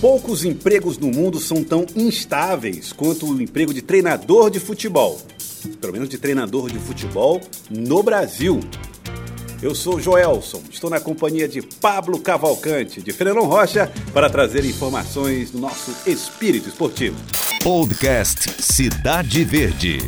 Poucos empregos no mundo são tão instáveis quanto o emprego de treinador de futebol. Pelo menos de treinador de futebol no Brasil. Eu sou Joelson, estou na companhia de Pablo Cavalcante, de Fernando Rocha, para trazer informações do nosso espírito esportivo. Podcast Cidade Verde.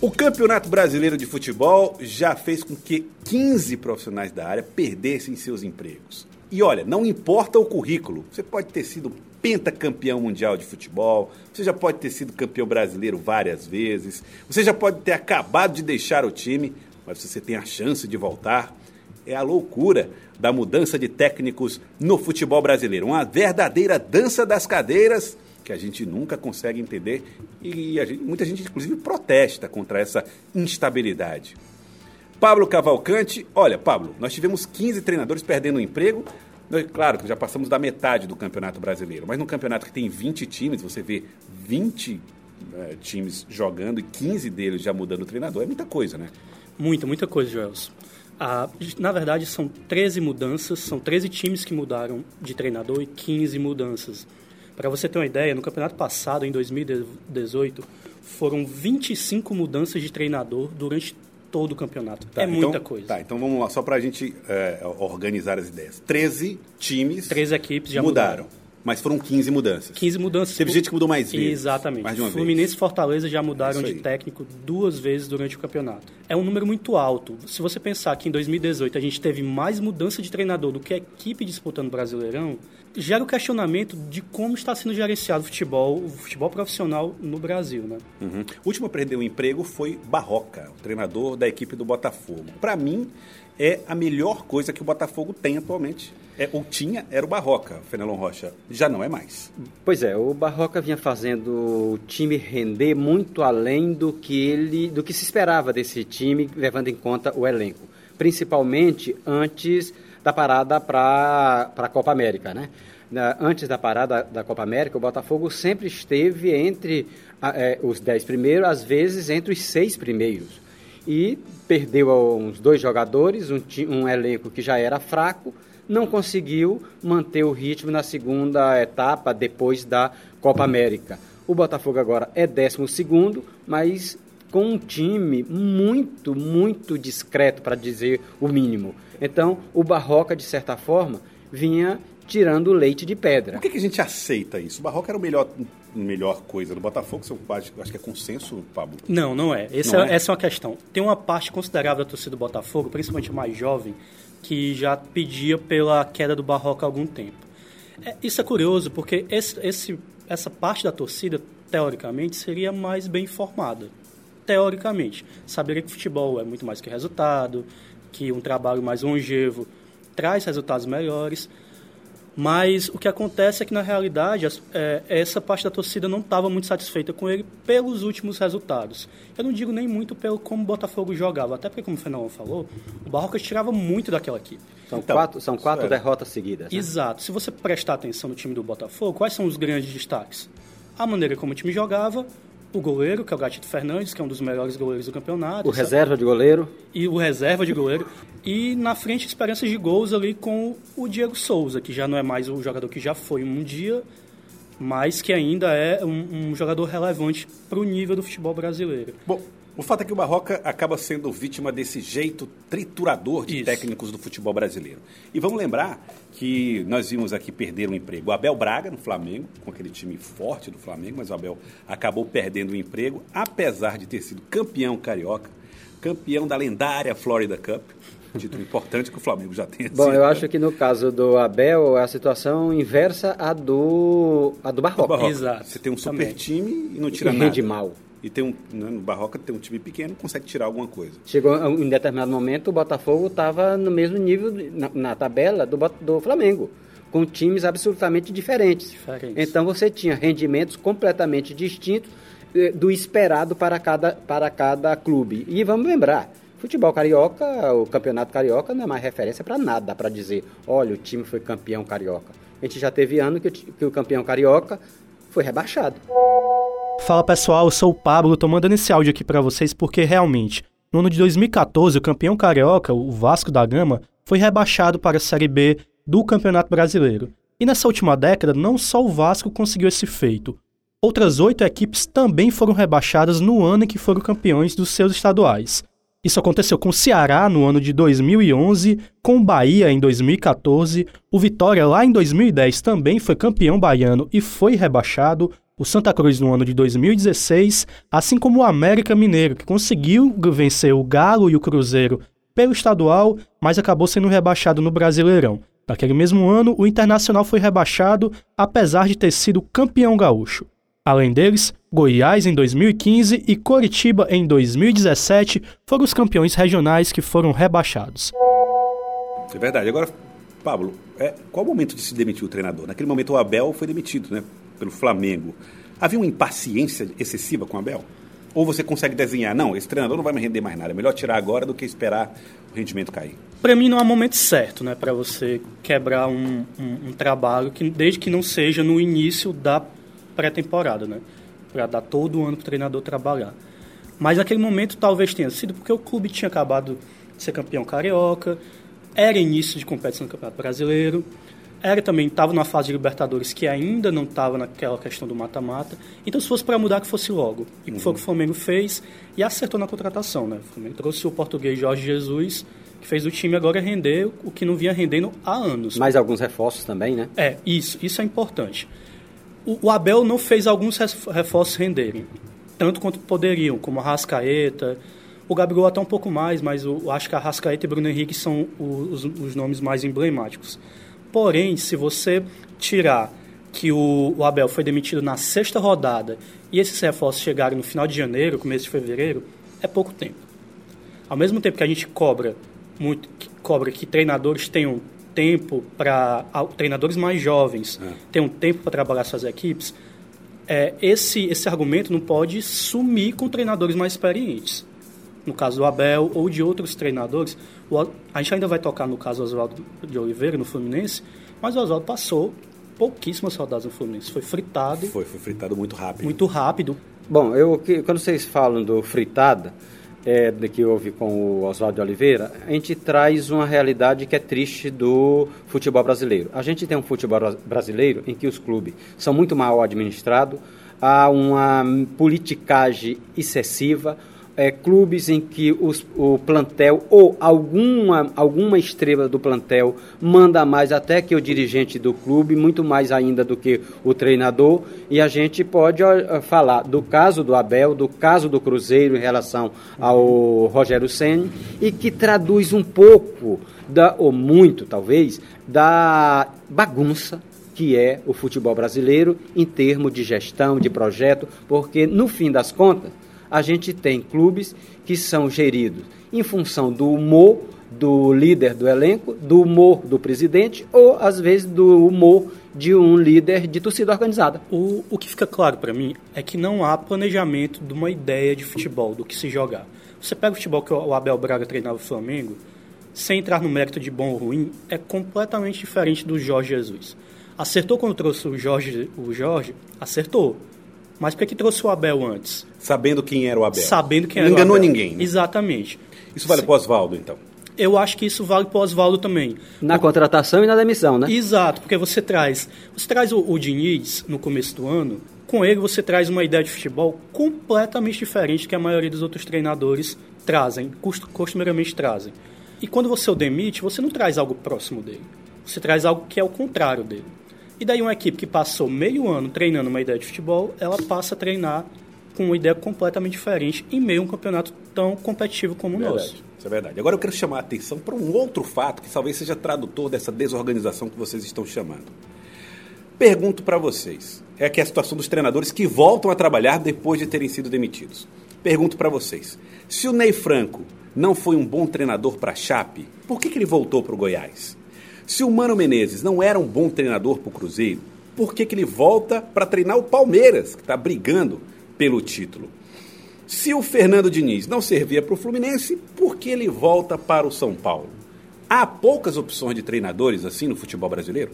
O Campeonato Brasileiro de Futebol já fez com que 15 profissionais da área perdessem seus empregos. E olha, não importa o currículo, você pode ter sido pentacampeão mundial de futebol, você já pode ter sido campeão brasileiro várias vezes, você já pode ter acabado de deixar o time, mas você tem a chance de voltar. É a loucura da mudança de técnicos no futebol brasileiro. Uma verdadeira dança das cadeiras que a gente nunca consegue entender e gente, muita gente, inclusive, protesta contra essa instabilidade. Pablo Cavalcante, olha, Pablo, nós tivemos 15 treinadores perdendo o emprego. Claro que já passamos da metade do Campeonato Brasileiro, mas num campeonato que tem 20 times, você vê 20 é, times jogando e 15 deles já mudando o treinador, é muita coisa, né? Muita, muita coisa, Joelson. Ah, na verdade, são 13 mudanças, são 13 times que mudaram de treinador e 15 mudanças. Para você ter uma ideia, no campeonato passado, em 2018, foram 25 mudanças de treinador durante todo o campeonato. Tá, é então, muita coisa. Tá, então vamos lá, só para a gente é, organizar as ideias. 13 times 13 equipes já mudaram. mudaram. Mas foram 15 mudanças. 15 mudanças. Teve gente que mudou mais vezes. Exatamente. Mais de uma Fluminense vez. e Fortaleza já mudaram de técnico duas vezes durante o campeonato. É um número muito alto. Se você pensar que em 2018 a gente teve mais mudança de treinador do que a equipe disputando o Brasileirão, gera o questionamento de como está sendo gerenciado o futebol, o futebol profissional no Brasil, né? Uhum. O último a perder o emprego foi Barroca, o treinador da equipe do Botafogo. Para mim, é a melhor coisa que o Botafogo tem atualmente. É, ou tinha, era o Barroca, Fenelon Rocha. Já não é mais. Pois é, o Barroca vinha fazendo o time render muito além do que ele, do que se esperava desse time, levando em conta o elenco. Principalmente antes da parada para a Copa América, né? Antes da parada da Copa América, o Botafogo sempre esteve entre é, os dez primeiros, às vezes entre os seis primeiros. E perdeu uns dois jogadores, um, um elenco que já era fraco, não conseguiu manter o ritmo na segunda etapa depois da Copa América. O Botafogo agora é 12 segundo, mas com um time muito, muito discreto, para dizer o mínimo. Então, o Barroca, de certa forma, vinha tirando o leite de pedra. Por que, que a gente aceita isso? O Barroca era o melhor, melhor coisa do Botafogo, você acho que é consenso, Pablo? Não, não é. Essa, não é. essa é uma questão. Tem uma parte considerável da torcida do Botafogo, principalmente mais jovem, que já pedia pela queda do Barroca há algum tempo. É, isso é curioso, porque esse, esse, essa parte da torcida, teoricamente, seria mais bem formada teoricamente. Saberia que futebol é muito mais que resultado, que um trabalho mais longevo traz resultados melhores. Mas o que acontece é que, na realidade, é, essa parte da torcida não estava muito satisfeita com ele pelos últimos resultados. Eu não digo nem muito pelo como o Botafogo jogava, até porque, como o Fernando falou, o Barroca tirava muito daquela equipe. São então, quatro, são quatro derrotas seguidas. Né? Exato. Se você prestar atenção no time do Botafogo, quais são os grandes destaques? A maneira como o time jogava, o goleiro, que é o Gatito Fernandes, que é um dos melhores goleiros do campeonato. O sabe? reserva de goleiro. E o reserva de goleiro. E na frente, esperanças de gols ali com o Diego Souza, que já não é mais o jogador que já foi um dia, mas que ainda é um, um jogador relevante para o nível do futebol brasileiro. Bom, o fato é que o Barroca acaba sendo vítima desse jeito triturador de Isso. técnicos do futebol brasileiro. E vamos lembrar que nós vimos aqui perder o um emprego. O Abel Braga no Flamengo, com aquele time forte do Flamengo, mas o Abel acabou perdendo o emprego, apesar de ter sido campeão carioca, campeão da lendária Florida Cup. Título importante que o Flamengo já tem. Bom, eu acho que no caso do Abel, a situação inversa à do, a do Barroca. Do Barroca. Exato. Você tem um super Também. time e não tira e nada. rende mal e tem um, né, no Barroca tem um time pequeno consegue tirar alguma coisa. Chegou em determinado momento o Botafogo estava no mesmo nível na, na tabela do, do Flamengo, com times absolutamente diferentes. diferentes. Então você tinha rendimentos completamente distintos eh, do esperado para cada, para cada clube. E vamos lembrar, futebol carioca, o campeonato carioca não é mais referência para nada, para dizer, olha, o time foi campeão carioca. A gente já teve ano que, que o campeão carioca foi rebaixado. Fala pessoal, eu sou o Pablo, tô mandando esse áudio aqui para vocês porque realmente, no ano de 2014, o campeão carioca, o Vasco da Gama, foi rebaixado para a Série B do Campeonato Brasileiro. E nessa última década, não só o Vasco conseguiu esse feito. Outras oito equipes também foram rebaixadas no ano em que foram campeões dos seus estaduais. Isso aconteceu com o Ceará no ano de 2011, com o Bahia em 2014, o Vitória lá em 2010 também foi campeão baiano e foi rebaixado, o Santa Cruz no ano de 2016, assim como o América Mineiro, que conseguiu vencer o Galo e o Cruzeiro pelo estadual, mas acabou sendo rebaixado no Brasileirão. Naquele mesmo ano, o Internacional foi rebaixado, apesar de ter sido campeão gaúcho. Além deles, Goiás em 2015 e Coritiba em 2017 foram os campeões regionais que foram rebaixados. É verdade. Agora, Pablo, é, qual o momento de se demitir o treinador? Naquele momento o Abel foi demitido, né, pelo Flamengo. Havia uma impaciência excessiva com o Abel? Ou você consegue desenhar, não, esse treinador não vai me render mais nada, é melhor tirar agora do que esperar o rendimento cair? Para mim não há momento certo, né, para você quebrar um, um, um trabalho que desde que não seja no início da pré-temporada, né? Para dar todo o ano para o treinador trabalhar. Mas naquele momento talvez tenha sido porque o clube tinha acabado de ser campeão carioca, era início de competição do Campeonato Brasileiro, era também estava numa fase de Libertadores que ainda não estava naquela questão do mata-mata. Então, se fosse para mudar, que fosse logo. E uhum. foi o que o Flamengo fez e acertou na contratação, né? O Flamengo trouxe o português Jorge Jesus, que fez o time agora render o que não vinha rendendo há anos. Mais alguns reforços também, né? É, isso, isso é importante o, Abel não fez alguns reforços renderem, tanto quanto poderiam, como a Rascaeta, o Gabriel até um pouco mais, mas eu acho que a Rascaeta e Bruno Henrique são os, os nomes mais emblemáticos. Porém, se você tirar que o, o, Abel foi demitido na sexta rodada e esses reforços chegarem no final de janeiro, começo de fevereiro, é pouco tempo. Ao mesmo tempo que a gente cobra muito, que cobra que treinadores tenham tempo para treinadores mais jovens é. ter um tempo para trabalhar suas equipes, é, esse, esse argumento não pode sumir com treinadores mais experientes. No caso do Abel ou de outros treinadores, o, a gente ainda vai tocar no caso do Oswaldo de Oliveira, no Fluminense, mas o Oswaldo passou pouquíssimas rodadas no Fluminense. Foi fritado. Foi, foi fritado muito rápido. Muito rápido. Bom, eu, quando vocês falam do fritada, é, de que houve com o Oswaldo de Oliveira, a gente traz uma realidade que é triste do futebol brasileiro. A gente tem um futebol brasileiro em que os clubes são muito mal administrados, há uma politicagem excessiva, é, clubes em que os, o plantel ou alguma, alguma estrela do plantel manda mais até que o dirigente do clube, muito mais ainda do que o treinador. E a gente pode ó, falar do caso do Abel, do caso do Cruzeiro em relação ao Rogério Senna, e que traduz um pouco, da, ou muito talvez, da bagunça que é o futebol brasileiro em termos de gestão, de projeto, porque no fim das contas a gente tem clubes que são geridos em função do humor do líder do elenco, do humor do presidente ou, às vezes, do humor de um líder de torcida organizada. O, o que fica claro para mim é que não há planejamento de uma ideia de futebol, do que se jogar. Você pega o futebol que o Abel Braga treinava o Flamengo, sem entrar no mérito de bom ou ruim, é completamente diferente do Jorge Jesus. Acertou quando trouxe o Jorge, o Jorge acertou. Mas por que, trouxe o Abel antes? Sabendo quem era o Abel. Sabendo quem Não era enganou o Abel. ninguém. Né? Exatamente. Isso vale para o Oswaldo, então? Eu acho que isso vale para o Oswaldo também. Na contratação e na demissão, né? Exato, porque você traz, você traz o, o Diniz no começo do ano, com ele você traz uma ideia de futebol completamente diferente que a maioria dos outros treinadores trazem, costumeiramente trazem. E quando você o demite, você não traz algo próximo dele. Você traz algo que é o contrário dele. E daí uma equipe que passou meio ano treinando uma ideia de futebol, ela passa a treinar com uma ideia completamente diferente em meio a um campeonato tão competitivo como o nosso. Isso é verdade. Agora eu quero chamar a atenção para um outro fato que talvez seja tradutor dessa desorganização que vocês estão chamando. Pergunto para vocês, é que é a situação dos treinadores que voltam a trabalhar depois de terem sido demitidos. Pergunto para vocês, se o Ney Franco não foi um bom treinador para a Chape, por que, que ele voltou para o Goiás? Se o Mano Menezes não era um bom treinador para o Cruzeiro, por que, que ele volta para treinar o Palmeiras, que está brigando pelo título? Se o Fernando Diniz não servia para o Fluminense, por que ele volta para o São Paulo? Há poucas opções de treinadores assim no futebol brasileiro?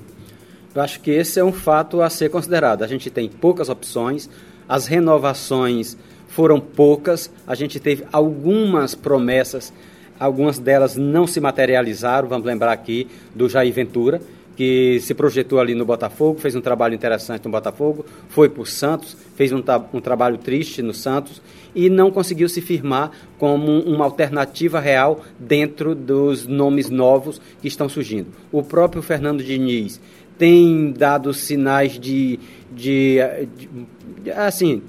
Eu acho que esse é um fato a ser considerado. A gente tem poucas opções, as renovações foram poucas, a gente teve algumas promessas Algumas delas não se materializaram, vamos lembrar aqui do Jair Ventura, que se projetou ali no Botafogo, fez um trabalho interessante no Botafogo, foi para o Santos, fez um, um, trabalho triste no Santos e não conseguiu se firmar como uma alternativa real dentro dos nomes novos que estão surgindo. O próprio Fernando Diniz tem dado sinais de, de, de, assim,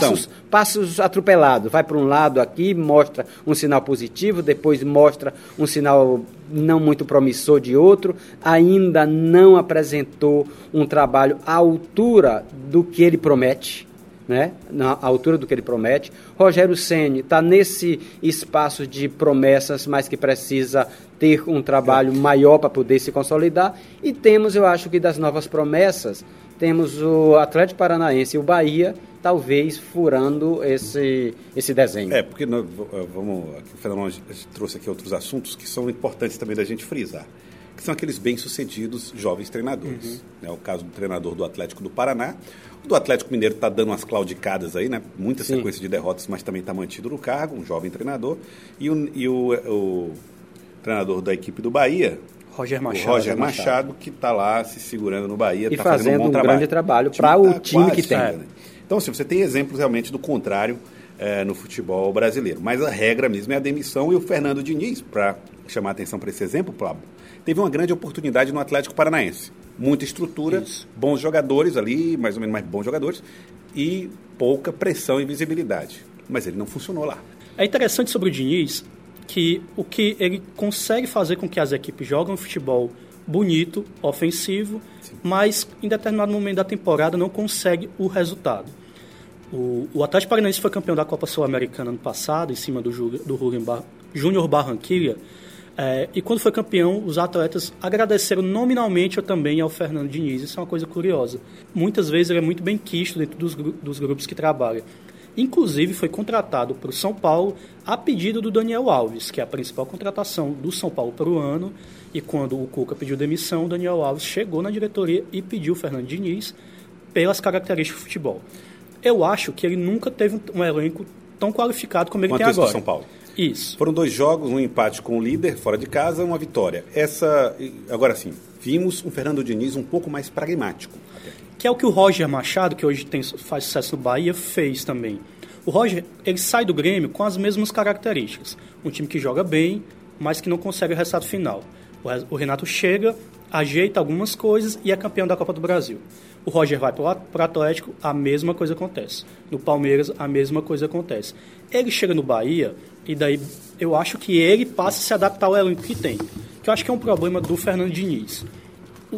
Passos, passos atropelados. Vai para um lado aqui, mostra um sinal positivo, depois mostra um sinal não muito promissor de outro. Ainda não apresentou um trabalho à altura do que ele promete. Né? na altura do que ele promete. Rogério Ceni está nesse espaço de promessas, mas que precisa ter um trabalho maior para poder se consolidar. E temos, eu acho que das novas promessas, temos o Atlético Paranaense e o Bahia, talvez furando esse, esse desenho. É, porque nós, vamos, o Fernando trouxe aqui outros assuntos que são importantes também da gente frisar, que são aqueles bem-sucedidos jovens treinadores. Uhum. É o caso do treinador do Atlético do Paraná. O do Atlético Mineiro está dando umas claudicadas aí, né? Muita Sim. sequência de derrotas, mas também está mantido no cargo, um jovem treinador. E o, e o, o treinador da equipe do Bahia, Roger Machado. O Roger Machado, que está lá se segurando no Bahia. E tá fazendo, fazendo um, bom um trabalho. grande trabalho para o tá time que tem. Né? Então, assim, você tem exemplos realmente do contrário é, no futebol brasileiro. Mas a regra mesmo é a demissão e o Fernando Diniz, para chamar a atenção para esse exemplo, Pablo, teve uma grande oportunidade no Atlético Paranaense. Muita estrutura, Isso. bons jogadores ali, mais ou menos mais bons jogadores, e pouca pressão e visibilidade. Mas ele não funcionou lá. É interessante sobre o Diniz que o que ele consegue fazer com que as equipes joguem um futebol bonito, ofensivo, Sim. mas em determinado momento da temporada não consegue o resultado. O, o Atlético Paranaense foi campeão da Copa Sul-Americana ano passado, em cima do, do Bar, Júnior Barranquilla, é, e quando foi campeão, os atletas agradeceram nominalmente também ao Fernando Diniz. Isso é uma coisa curiosa. Muitas vezes ele é muito bem quisto dentro dos, dos grupos que trabalha. Inclusive, foi contratado para o São Paulo a pedido do Daniel Alves, que é a principal contratação do São Paulo para o ano. E quando o Cuca pediu demissão, o Daniel Alves chegou na diretoria e pediu o Fernando Diniz pelas características do futebol. Eu acho que ele nunca teve um elenco tão qualificado como ele Quanto tem agora. São Paulo. Isso. Foram dois jogos, um empate com o líder fora de casa, uma vitória. Essa, agora sim, vimos um Fernando Diniz um pouco mais pragmático que é o que o Roger Machado, que hoje tem, faz sucesso no Bahia, fez também. O Roger, ele sai do Grêmio com as mesmas características. Um time que joga bem, mas que não consegue o resultado final. O Renato chega, ajeita algumas coisas e é campeão da Copa do Brasil. O Roger vai para o Atlético, a mesma coisa acontece. No Palmeiras, a mesma coisa acontece. Ele chega no Bahia e daí eu acho que ele passa a se adaptar ao elenco que tem. Que eu acho que é um problema do Fernando Diniz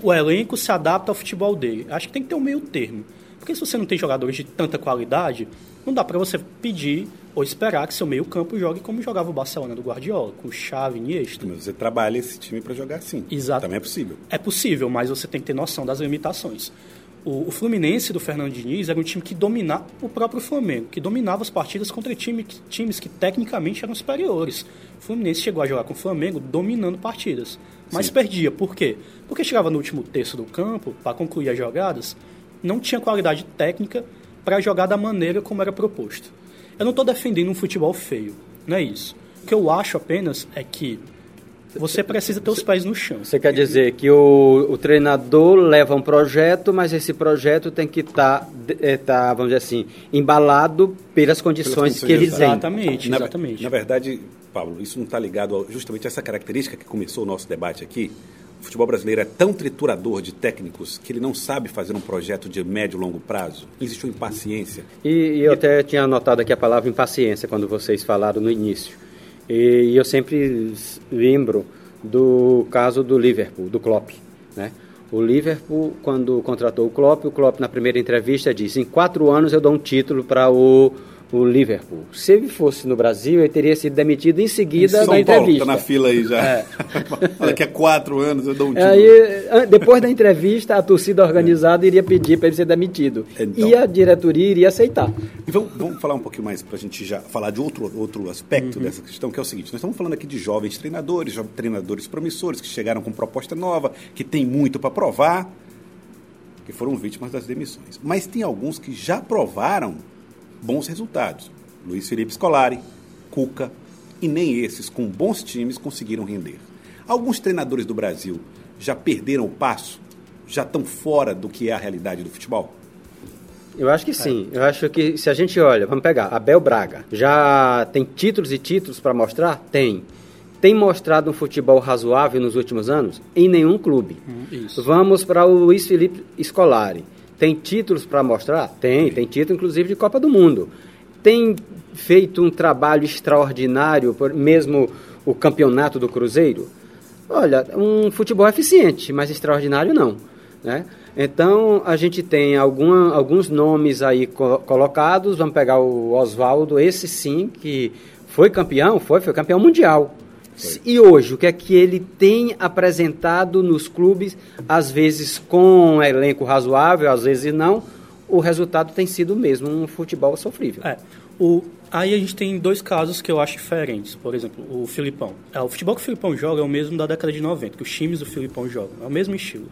o elenco se adapta ao futebol dele. Acho que tem que ter um meio termo. Porque se você não tem jogadores de tanta qualidade, não dá para você pedir ou esperar que seu meio campo jogue como jogava o Barcelona do Guardiola, com Xavi, Iniesta. Mas você trabalha esse time para jogar assim. Exato. Também é possível. É possível, mas você tem que ter noção das limitações. O, o Fluminense do Fernando Diniz era um time que dominava o próprio Flamengo, que dominava as partidas contra time, times que tecnicamente eram superiores. O Fluminense chegou a jogar com o Flamengo dominando partidas, mas Sim. perdia. Por quê? Porque chegava no último terço do campo, para concluir as jogadas, não tinha qualidade técnica para jogar da maneira como era proposto. Eu não estou defendendo um futebol feio, não é isso. O que eu acho apenas é que você precisa ter os pés no chão. Você quer dizer que o, o treinador leva um projeto, mas esse projeto tem que estar, tá, é, tá, vamos dizer assim, embalado pelas condições, pelas condições que ele tem. Exatamente, exatamente. Na, na verdade, Pablo, isso não está ligado a, justamente a essa característica que começou o nosso debate aqui. O futebol brasileiro é tão triturador de técnicos que ele não sabe fazer um projeto de médio e longo prazo. Existe uma impaciência. E, e eu até tinha anotado aqui a palavra impaciência quando vocês falaram no início. E eu sempre lembro do caso do Liverpool, do Klopp, né? O Liverpool, quando contratou o Klopp, o Klopp na primeira entrevista disse: em quatro anos eu dou um título para o o Liverpool. Se ele fosse no Brasil, ele teria sido demitido em seguida em São da entrevista. Paulo, tá na fila aí já. É. Daqui a quatro anos eu dou um título. Aí, depois da entrevista, a torcida organizada iria pedir para ele ser demitido. Então, e a diretoria iria aceitar. E vamos, vamos falar um pouquinho mais para a gente já falar de outro, outro aspecto uhum. dessa questão, que é o seguinte: nós estamos falando aqui de jovens treinadores, treinadores promissores que chegaram com proposta nova, que tem muito para provar, que foram vítimas das demissões. Mas tem alguns que já provaram bons resultados. Luiz Felipe Scolari, Cuca, e nem esses com bons times conseguiram render. Alguns treinadores do Brasil já perderam o passo? Já estão fora do que é a realidade do futebol? Eu acho que sim. Eu acho que se a gente olha, vamos pegar, Abel Braga, já tem títulos e títulos para mostrar? Tem. Tem mostrado um futebol razoável nos últimos anos? Em nenhum clube. Hum, isso. Vamos para o Luiz Felipe Scolari. Tem títulos para mostrar? Tem. Tem título, inclusive, de Copa do Mundo. Tem feito um trabalho extraordinário, mesmo o campeonato do Cruzeiro? Olha, um futebol eficiente, mas extraordinário não. Né? Então, a gente tem alguma, alguns nomes aí co- colocados. Vamos pegar o Oswaldo, esse sim, que foi campeão, foi, foi campeão mundial. E hoje, o que é que ele tem apresentado nos clubes, às vezes com um elenco razoável, às vezes não, o resultado tem sido o mesmo, um futebol sofrível. É. O, aí a gente tem dois casos que eu acho diferentes. Por exemplo, o Filipão. É, o futebol que o Filipão joga é o mesmo da década de 90, que os times do Filipão jogam. É o mesmo estilo.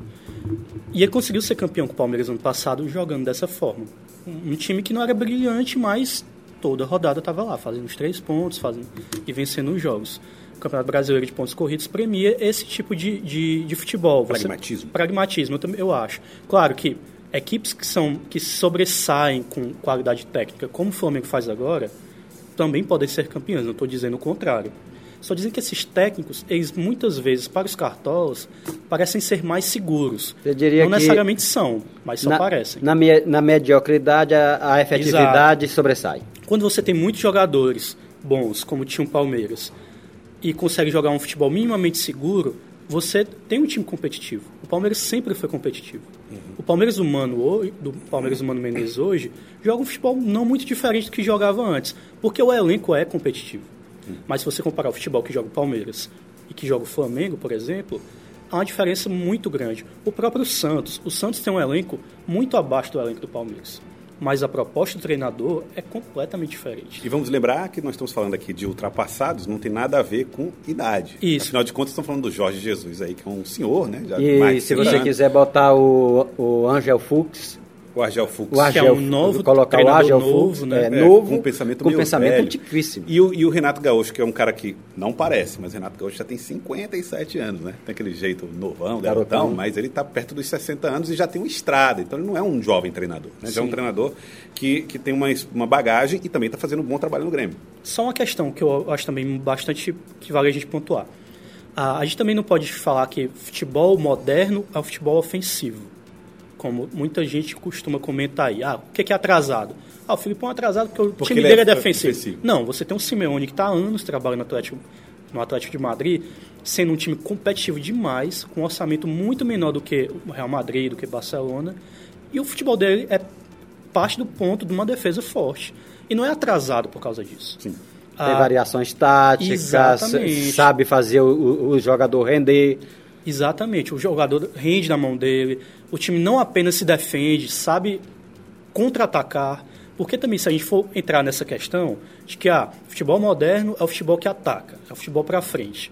E ele conseguiu ser campeão com o Palmeiras ano passado jogando dessa forma. Um, um time que não era brilhante, mas toda rodada estava lá, fazendo os três pontos fazendo, e vencendo os jogos. Campeonato Brasileiro de Pontos Corridos premia esse tipo de, de, de futebol. Você- Pragmatismo. pragmatismo, eu, também, eu acho. Claro que equipes que são que sobressaem com qualidade técnica, como o Flamengo faz agora, também podem ser campeãs. Não estou dizendo o contrário. Só dizem que esses técnicos, eles muitas vezes para os cartolas parecem ser mais seguros. Eu diria não que necessariamente são, mas só na, parecem. Na, me- na mediocridade, a, a efetividade sobressai. Quando você tem muitos jogadores bons, como tinha o Palmeiras, e consegue jogar um futebol minimamente seguro, você tem um time competitivo. O Palmeiras sempre foi competitivo. O Palmeiras humano hoje, do Palmeiras humano Menezes hoje, joga um futebol não muito diferente do que jogava antes, porque o elenco é competitivo. Mas se você comparar o futebol que joga o Palmeiras e que joga o Flamengo, por exemplo, há uma diferença muito grande. O próprio Santos, o Santos tem um elenco muito abaixo do elenco do Palmeiras. Mas a proposta do treinador é completamente diferente. E vamos lembrar que nós estamos falando aqui de ultrapassados, não tem nada a ver com idade. Isso. Afinal de contas, estamos falando do Jorge Jesus aí, que é um senhor, né? Já E se 100 você anos. quiser botar o, o Angel Fux, O Argel Fux. o Argel, um novo colocar o treinador Argel novo, Fux, né? é, É, novo, com um pensamento com meio pensamento velho. antiquíssimo. E o, e o Renato Gaúcho, que é um cara que não parece, mas o Renato Gaúcho já tem 57 anos, né? Tem aquele jeito novão, garotão, Garotão. mas ele está perto dos 60 anos e já tem uma estrada. Então ele não é um jovem treinador, né? Já é um treinador que, que tem uma, uma bagagem e também está fazendo um bom trabalho no Grêmio. Só uma questão que eu acho também bastante que vale a gente pontuar. Ah, a gente também não pode falar que futebol moderno é o futebol ofensivo. Como muita gente costuma comentar aí. Ah, o que que é atrasado? Ah, o Filipão é atrasado porque o Porque time ele dele é, é defensivo. defensivo. Não, você tem um Simeone que está há anos trabalhando no Atlético, no Atlético de Madrid, sendo um time competitivo demais, com um orçamento muito menor do que o Real Madrid, do que Barcelona. E o futebol dele é parte do ponto de uma defesa forte. E não é atrasado por causa disso. Sim. Tem Ah, variações táticas, exatamente. sabe fazer o- o jogador render. Exatamente. O jogador rende na mão dele. O time não apenas se defende, sabe contra-atacar. Porque também, se a gente for entrar nessa questão de que ah, futebol moderno é o futebol que ataca, é o futebol para frente.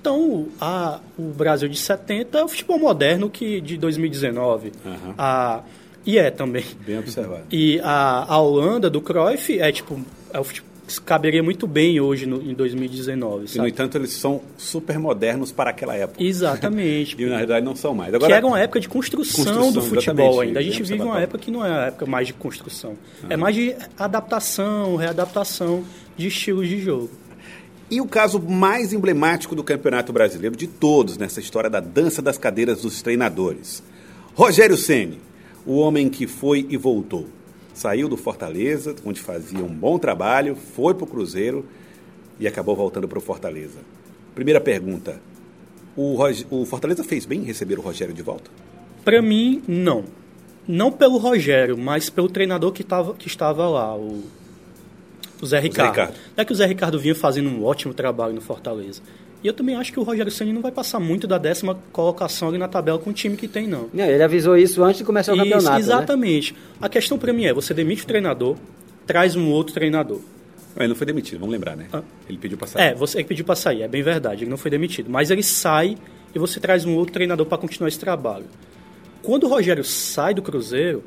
Então, a, o Brasil de 70 é o futebol moderno que de 2019. Aham. A, e é também. Bem observado. E a, a Holanda do Cruyff é tipo. É o futebol, caberia muito bem hoje no, em 2019. E, no Sabe? entanto, eles são super modernos para aquela época. Exatamente. E, na realidade, não são mais. que era uma época de construção, Construção, do futebol ainda. A gente vive uma época que não é a época mais de construção. É mais de adaptação, readaptação de estilos de jogo. E o caso mais emblemático do Campeonato Brasileiro de todos nessa história da dança das cadeiras dos treinadores. Rogério Ceni, o homem que foi e voltou. Saiu do Fortaleza, onde fazia um bom trabalho, foi para o Cruzeiro e acabou voltando para o Fortaleza. Primeira pergunta: o, Rog- o Fortaleza fez bem em receber o Rogério de volta? Para mim, não. Não pelo Rogério, mas pelo treinador que, tava, que estava lá, o, o Zé Ricardo. Ricardo. Não é que o Zé Ricardo vinha fazendo um ótimo trabalho no Fortaleza. E eu também acho que o Rogério Ceni não vai passar muito da décima colocação ali na tabela com o time que tem, não. Não, ele avisou isso antes de começar o Isso, campeonato. né? exatamente. A questão para mim é, você demite o treinador, traz um outro treinador. Ele não foi demitido, vamos lembrar, né? Ah. Ele pediu para sair. É, você pediu para sair, é bem verdade, ele não foi demitido. Mas ele sai e você traz um outro treinador para continuar esse trabalho. Quando o Rogério sai do Cruzeiro,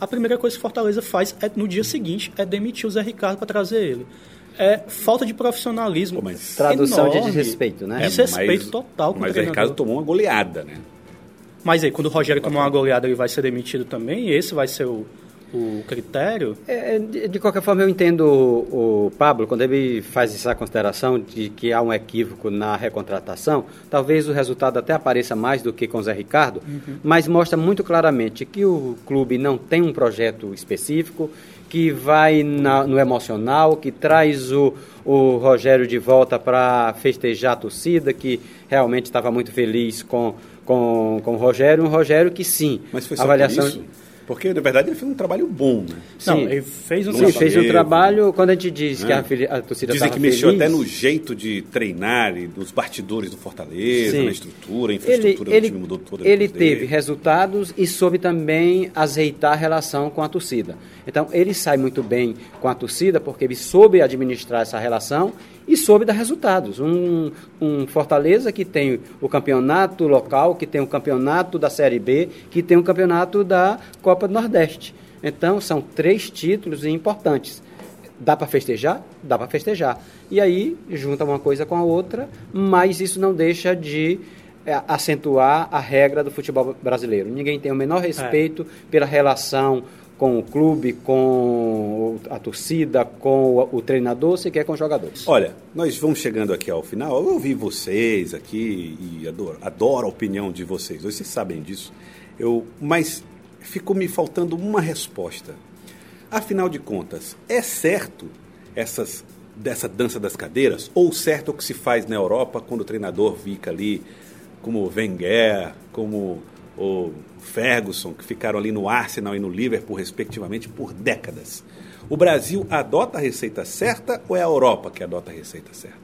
a primeira coisa que o Fortaleza faz é, no dia seguinte é demitir o Zé Ricardo para trazer ele. É falta de profissionalismo. Pô, mas- Tradução de enorme. desrespeito, né? É, Desrespeito mas- total com Mas o o treinador. Ricardo tomou uma goleada, né? Mas aí, quando o Rogério tomar uma goleada, ele vai ser demitido também? E esse vai ser o, o critério? É, de, de qualquer forma, eu entendo o, o Pablo, quando ele faz essa consideração de que há um equívoco na recontratação, talvez o resultado até apareça mais do que com o Zé Ricardo, mas mostra muito claramente que o clube não tem um projeto específico, que vai na- no emocional, que traz o, o Rogério de volta para festejar a torcida, que realmente estava muito feliz com, com, com o Rogério, um Rogério que sim, Mas foi só avaliação isso? Porque, na verdade, ele fez um trabalho bom, né? Não, Sim. ele fez um Sim, fez um teve, trabalho, quando a gente diz que né? a, fili- a torcida Dizem que mexeu feliz, até no jeito de treinar e dos bastidores do Fortaleza, Sim. na estrutura, a ele, infraestrutura ele, do time mudou toda. ele depois dele. teve resultados e soube também azeitar a relação com a torcida. Então, ele sai muito bem com a torcida porque ele soube administrar essa relação e soube dar resultados. Um, um Fortaleza que tem o campeonato local, que tem o campeonato da Série B, que tem o campeonato da Copa do Nordeste. Então, são três títulos importantes. Dá para festejar? Dá para festejar. E aí, junta uma coisa com a outra, mas isso não deixa de é, acentuar a regra do futebol brasileiro. Ninguém tem o menor respeito pela relação com o clube, com a torcida, com o, treinador, sequer com os jogadores. Olha, nós vamos chegando aqui ao final. Eu ouvi vocês aqui e adoro, adoro a opinião de vocês. Vocês sabem disso. Eu, mas ficou me faltando uma resposta. Afinal de contas, é certo essas dessa dança das cadeiras ou certo o que se faz na Europa quando o treinador fica ali como Wenger, como o Ferguson, que ficaram ali no Arsenal e no Liverpool respectivamente por décadas. O Brasil adota a receita certa ou é a Europa que adota a receita certa?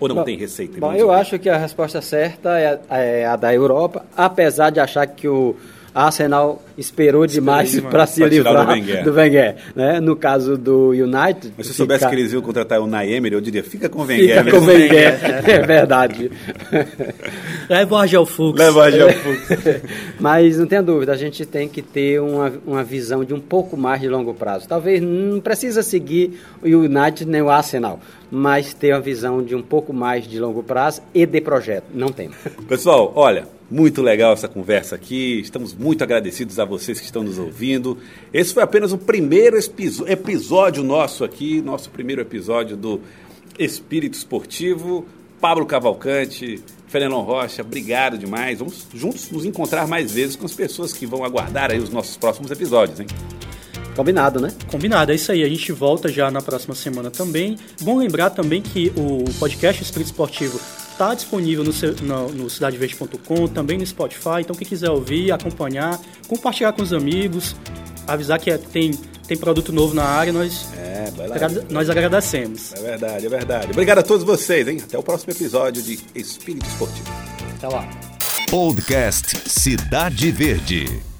Ou não Bom, tem receita? Bom, eu acho que a resposta certa é, a- é a da Europa, apesar de achar que o Arsenal esperou demais demais. para se Pra livrar do Wenger. do Wenger. né? No caso do United... Mas se eu soubesse fica- que eles iam contratar o Naemer, eu diria, fica com o Wenger. Fica com o. Wenger, é verdade. Leva o Argel Fux. Leva a Gelfux. Mas não tenha dúvida, a gente tem que ter uma, uma visão de um pouco mais de longo prazo. Talvez não precisa seguir o United nem o Arsenal, mas ter uma visão de um pouco mais de longo prazo e de projeto. Não tem. Pessoal, olha, muito legal essa conversa aqui. Estamos muito agradecidos a vocês que estão nos ouvindo. Esse foi apenas o primeiro episódio nosso aqui, nosso primeiro episódio do Espírito Esportivo. Pablo Cavalcante, Fernandão Rocha, obrigado demais. Vamos juntos nos encontrar mais vezes com as pessoas que vão aguardar aí os nossos próximos episódios, hein? Combinado, né? Combinado, é isso aí. A gente volta já na próxima semana também. Bom lembrar também que o podcast Espírito Esportivo está disponível no, no, no cidadeverde.com, também no Spotify. Então, quem quiser ouvir, acompanhar, compartilhar com os amigos, avisar que é- tem, tem produto novo na área, nós, É, nós agradecemos. É verdade, é verdade. Obrigado a todos vocês, hein? Até o próximo episódio de Espírito Esportivo. Até lá. Podcast Cidade Verde.